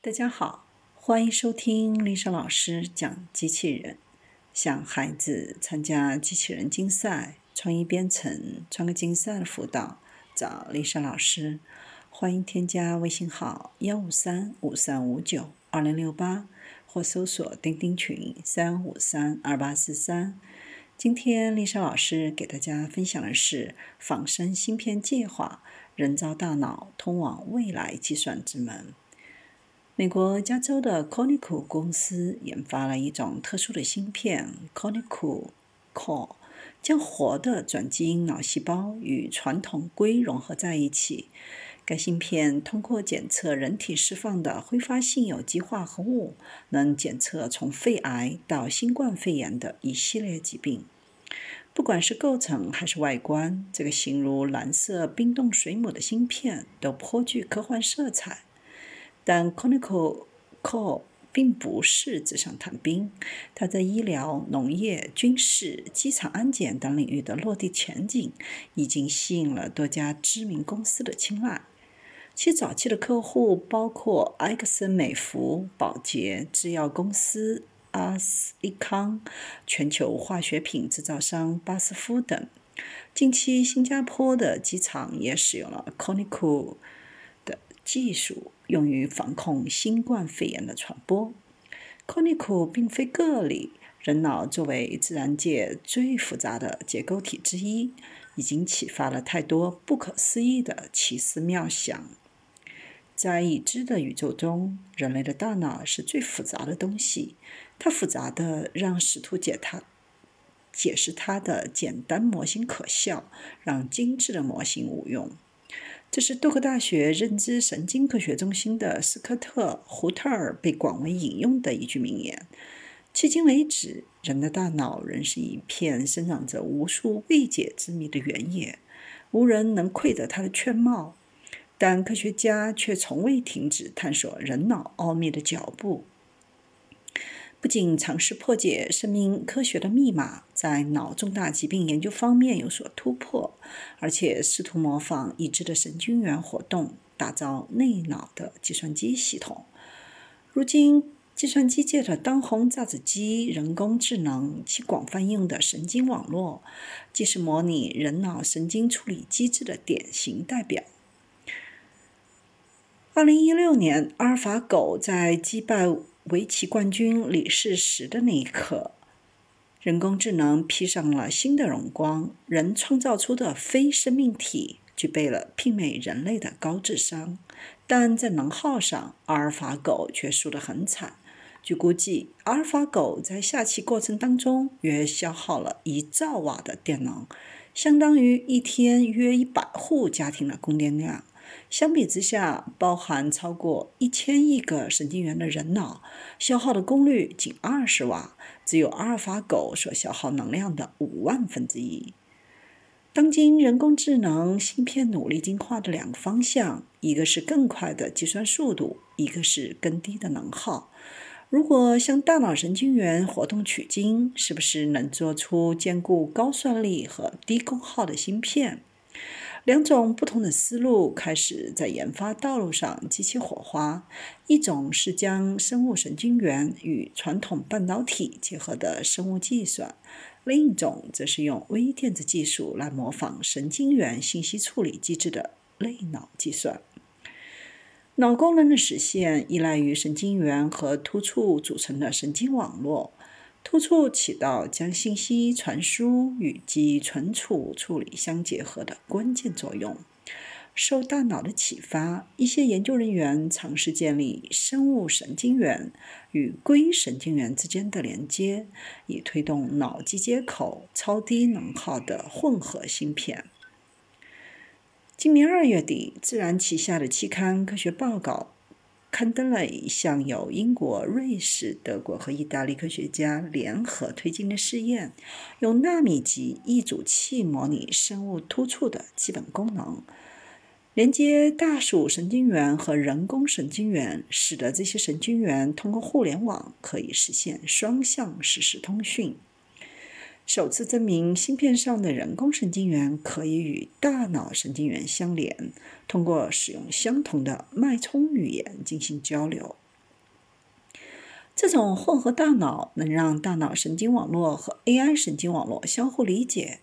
大家好，欢迎收听丽莎老师讲机器人。想孩子参加机器人竞赛、创意编程、创客竞赛的辅导，找丽莎老师。欢迎添加微信号幺五三五三五九二零六八，或搜索钉钉群三五三二八四三。今天丽莎老师给大家分享的是仿生芯片计划，人造大脑通往未来计算之门。美国加州的 Conico 公司研发了一种特殊的芯片 ——Conico Core，将活的转基因脑细胞与传统硅融合在一起。该芯片通过检测人体释放的挥发性有机化合物，能检测从肺癌到新冠肺炎的一系列疾病。不管是构成还是外观，这个形如蓝色冰冻水母的芯片都颇具科幻色彩。但 Conical Core 并不是纸上谈兵，它在医疗、农业、军事、机场安检等领域的落地前景已经吸引了多家知名公司的青睐。其早期的客户包括埃克森美孚、宝洁、制药公司阿斯利康、全球化学品制造商巴斯夫等。近期，新加坡的机场也使用了 Conical 技术。用于防控新冠肺炎的传播。Conical 并非个例，人脑作为自然界最复杂的结构体之一，已经启发了太多不可思议的奇思妙想。在已知的宇宙中，人类的大脑是最复杂的东西，它复杂的让试图解它、解释它的简单模型可笑，让精致的模型无用。这是杜克大学认知神经科学中心的斯科特·胡特尔被广为引用的一句名言。迄今为止，人的大脑仍是一片生长着无数未解之谜的原野，无人能窥得它的全貌。但科学家却从未停止探索人脑奥秘的脚步。不仅尝试破解生命科学的密码，在脑重大疾病研究方面有所突破，而且试图模仿已知的神经元活动，打造内脑的计算机系统。如今，计算机界的当红炸子鸡——人工智能，其广泛应用的神经网络，既是模拟人脑神经处理机制的典型代表。二零一六年，阿尔法狗在击败。围棋冠军李世石的那一刻，人工智能披上了新的荣光。人创造出的非生命体具备了媲美人类的高智商，但在能耗上，阿尔法狗却输得很惨。据估计，阿尔法狗在下棋过程当中约消耗了一兆瓦的电能，相当于一天约一百户家庭的供电量。相比之下，包含超过一千亿个神经元的人脑消耗的功率仅二十瓦，只有阿尔法狗所消耗能量的五万分之一。当今人工智能芯片努力进化的两个方向，一个是更快的计算速度，一个是更低的能耗。如果向大脑神经元活动取经，是不是能做出兼顾高算力和低功耗的芯片？两种不同的思路开始在研发道路上激起火花。一种是将生物神经元与传统半导体结合的生物计算，另一种则是用微电子技术来模仿神经元信息处理机制的类脑计算。脑功能的实现依赖于神经元和突触组成的神经网络。突触起到将信息传输与记忆存储处理相结合的关键作用。受大脑的启发，一些研究人员尝试建立生物神经元与硅神经元之间的连接，以推动脑机接口超低能耗的混合芯片。今年二月底，《自然》旗下的期刊科学报告。刊登了一项由英国、瑞士、德国和意大利科学家联合推进的试验，用纳米级异阻器模拟生物突触的基本功能，连接大鼠神经元和人工神经元，使得这些神经元通过互联网可以实现双向实时通讯。首次证明，芯片上的人工神经元可以与大脑神经元相连，通过使用相同的脉冲语言进行交流。这种混合大脑能让大脑神经网络和 AI 神经网络相互理解。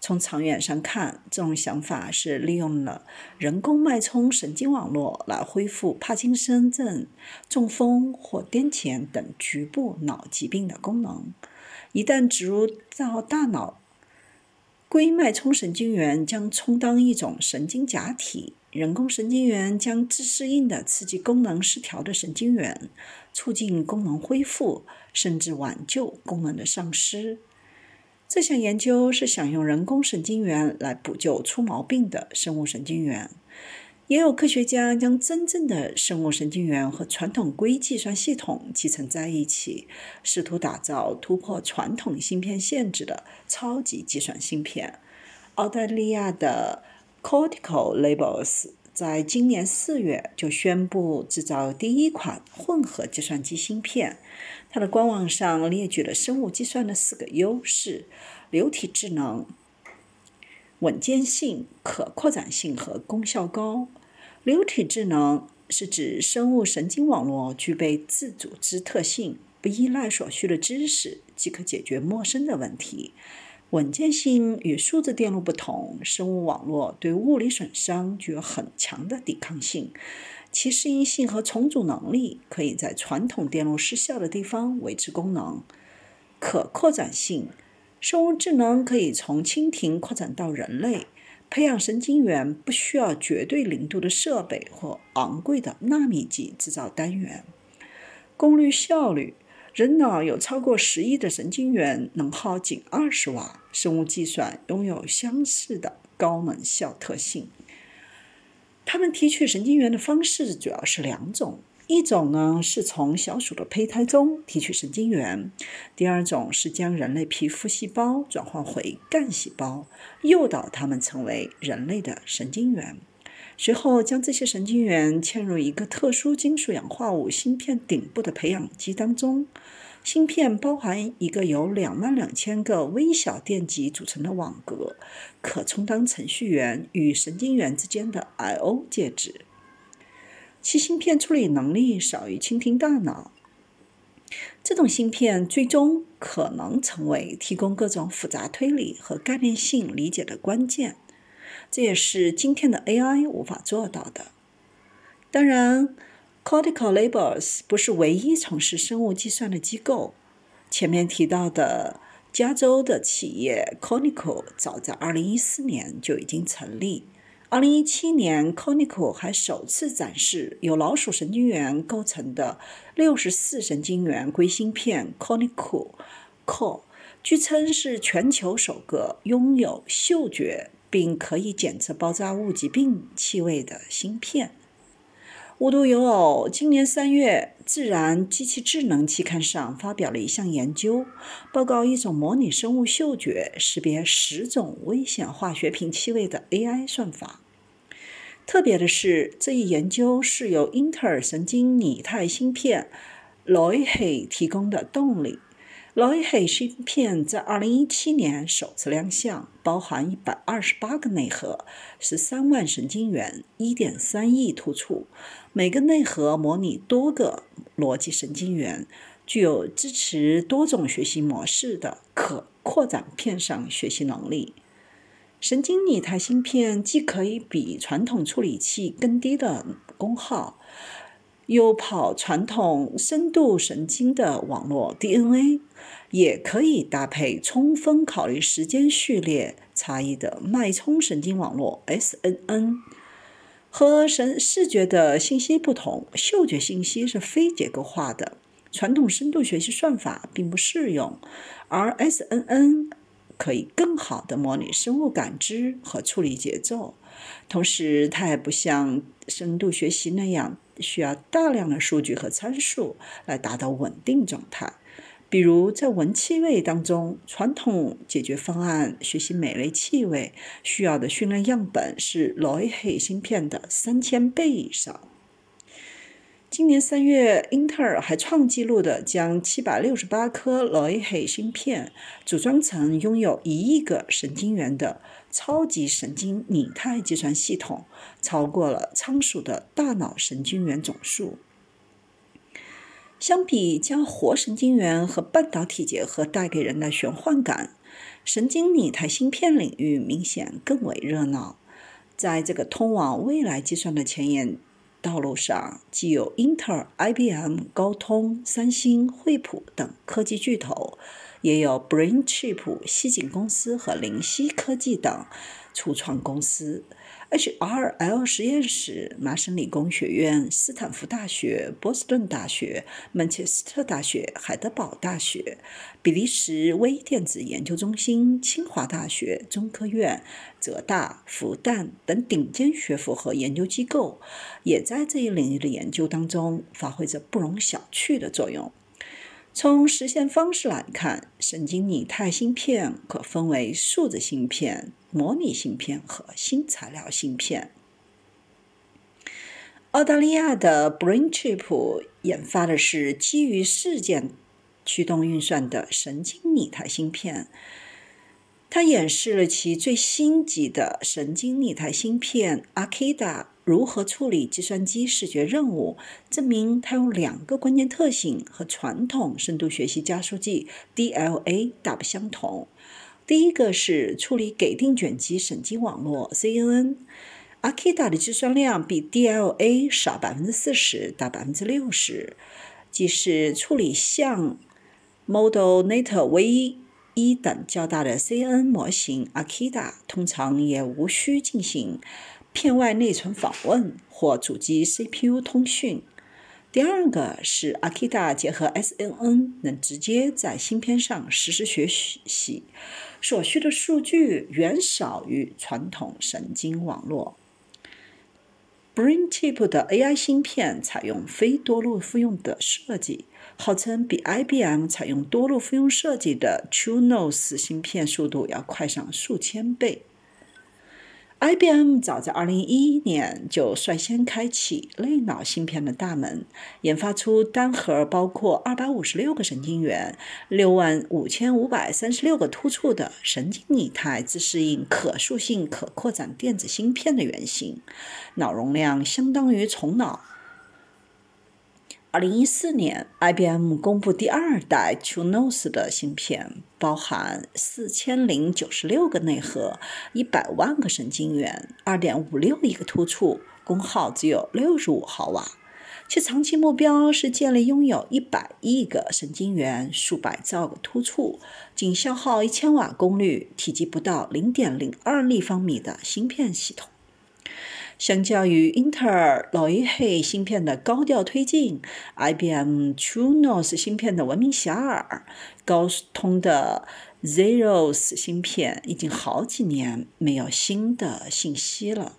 从长远上看，这种想法是利用了人工脉冲神经网络来恢复帕金森症、中风或癫痫等局部脑疾病的功能。一旦植入到大脑，硅脉冲神经元将充当一种神经假体，人工神经元将自适应的刺激功能失调的神经元，促进功能恢复，甚至挽救功能的丧失。这项研究是想用人工神经元来补救出毛病的生物神经元。也有科学家将真正的生物神经元和传统硅计算系统集成在一起，试图打造突破传统芯片限制的超级计算芯片。澳大利亚的 Cortical Labels 在今年四月就宣布制造第一款混合计算机芯片。它的官网上列举了生物计算的四个优势：流体智能、稳健性、可扩展性和功效高。流体智能是指生物神经网络具备自组织特性，不依赖所需的知识即可解决陌生的问题。稳健性与数字电路不同，生物网络对物理损伤具有很强的抵抗性。其适应性和重组能力可以在传统电路失效的地方维持功能。可扩展性，生物智能可以从蜻蜓扩展到人类。培养神经元不需要绝对零度的设备或昂贵的纳米级制造单元。功率效率，人脑有超过十亿的神经元，能耗仅二十瓦。生物计算拥有相似的高能效特性。他们提取神经元的方式主要是两种，一种呢是从小鼠的胚胎中提取神经元，第二种是将人类皮肤细胞转换回干细胞，诱导它们成为人类的神经元，随后将这些神经元嵌入一个特殊金属氧化物芯片顶部的培养基当中。芯片包含一个由两万两千个微小电极组成的网格，可充当程序员与神经元之间的 I/O 介质。其芯片处理能力少于蜻蜓大脑。这种芯片最终可能成为提供各种复杂推理和概念性理解的关键，这也是今天的 AI 无法做到的。当然。Cortical Labs 不是唯一从事生物计算的机构。前面提到的加州的企业 Cortical 早在2014年就已经成立。2017年，Cortical 还首次展示由老鼠神经元构成的64神经元硅芯片 Cortical Core，据称是全球首个拥有嗅觉并可以检测爆炸物疾病气味的芯片。无独有偶，今年三月，《自然机器智能》期刊上发表了一项研究，报告一种模拟生物嗅觉识别十种危险化学品气味的 AI 算法。特别的是，这一研究是由英特尔神经拟态芯片 Loihe 提供的动力。Loihe 芯片在2017年首次亮相，包含128个内核，13万神经元，1.3亿突触。每个内核模拟多个逻辑神经元，具有支持多种学习模式的可扩展片上学习能力。神经拟态芯片既可以比传统处理器更低的功耗，又跑传统深度神经的网络 DNA，也可以搭配充分考虑时间序列差异的脉冲神经网络 SNN。和神视觉的信息不同，嗅觉信息是非结构化的，传统深度学习算法并不适用，而 SNN 可以更好的模拟生物感知和处理节奏，同时它也不像深度学习那样需要大量的数据和参数来达到稳定状态。比如，在闻气味当中，传统解决方案学习每类气味需要的训练样本是 l o i h 芯片的三千倍以上。今年三月，英特尔还创纪录的将七百六十八颗 l o i h 芯片组装成拥有一亿个神经元的超级神经拟态计算系统，超过了仓鼠的大脑神经元总数。相比将活神经元和半导体结合带给人的玄幻感，神经拟态芯片领域明显更为热闹。在这个通往未来计算的前沿道路上，既有英特尔、IBM、高通、三星、惠普等科技巨头，也有 Brain Chip、西景公司和灵犀科技等初创公司。HRL 实验室、麻省理工学院、斯坦福大学、波士顿大学、曼彻斯特大学、海德堡大学、比利时微电子研究中心、清华大学、中科院、浙大、复旦等顶尖学府和研究机构，也在这一领域的研究当中发挥着不容小觑的作用。从实现方式来看，神经拟态芯片可分为数字芯片、模拟芯片和新材料芯片。澳大利亚的 Brain Chip 研发的是基于事件驱动运算的神经拟态芯片。它演示了其最新级的神经拟态芯片 Akida 如何处理计算机视觉任务，证明它有两个关键特性和传统深度学习加速器 DLA 大不相同。第一个是处理给定卷积神经网络 CNN，Akida 的计算量比 DLA 少百分之四十到百分之六十，即是处理像 ModelNet 唯一。一等较大的 CNN 模型 Akida 通常也无需进行片外内存访问或主机 CPU 通讯。第二个是 Akida 结合 SNN，能直接在芯片上实时学习，所需的数据远少于传统神经网络。Brain Chip 的 AI 芯片采用非多路复用的设计。号称比 IBM 采用多路复用设计的 TrueNOS 芯片速度要快上数千倍。IBM 早在2011年就率先开启类脑芯片的大门，研发出单核包括256个神经元、65536个突触的神经拟态自适应可塑性可扩展电子芯片的原型，脑容量相当于虫脑。二零一四年，IBM 公布第二代 TrueNOS 的芯片，包含四千零九十六个内核、一百万个神经元、二点五六亿个突触，功耗只有六十五毫瓦。其长期目标是建立拥有一百亿个神经元、数百兆个突触，仅消耗一千瓦功率、体积不到零点零二立方米的芯片系统。相较于英特尔老一黑芯片的高调推进，IBM TrueNOS 芯片的闻名遐迩。高通的 Zeros 芯片已经好几年没有新的信息了。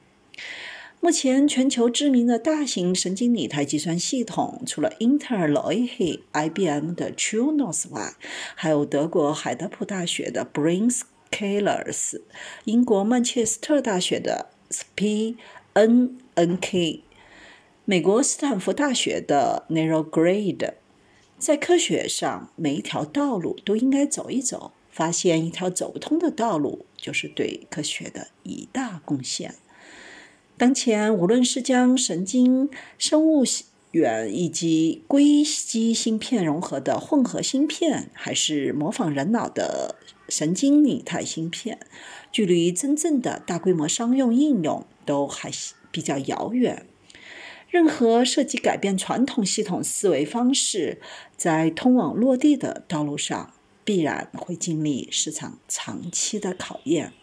目前全球知名的大型神经拟态计算系统，除了英特尔老一黑、IBM 的 TrueNOS 外，还有德国海德堡大学的 Brainscalers，英国曼彻斯特大学的 Spi。N N K，美国斯坦福大学的 Narrow Grade，在科学上，每一条道路都应该走一走。发现一条走不通的道路，就是对科学的一大贡献。当前，无论是将神经生物元以及硅基芯片融合的混合芯片，还是模仿人脑的神经拟态芯片，距离真正的大规模商用应用。都还比较遥远。任何涉及改变传统系统思维方式，在通往落地的道路上，必然会经历市场长期的考验。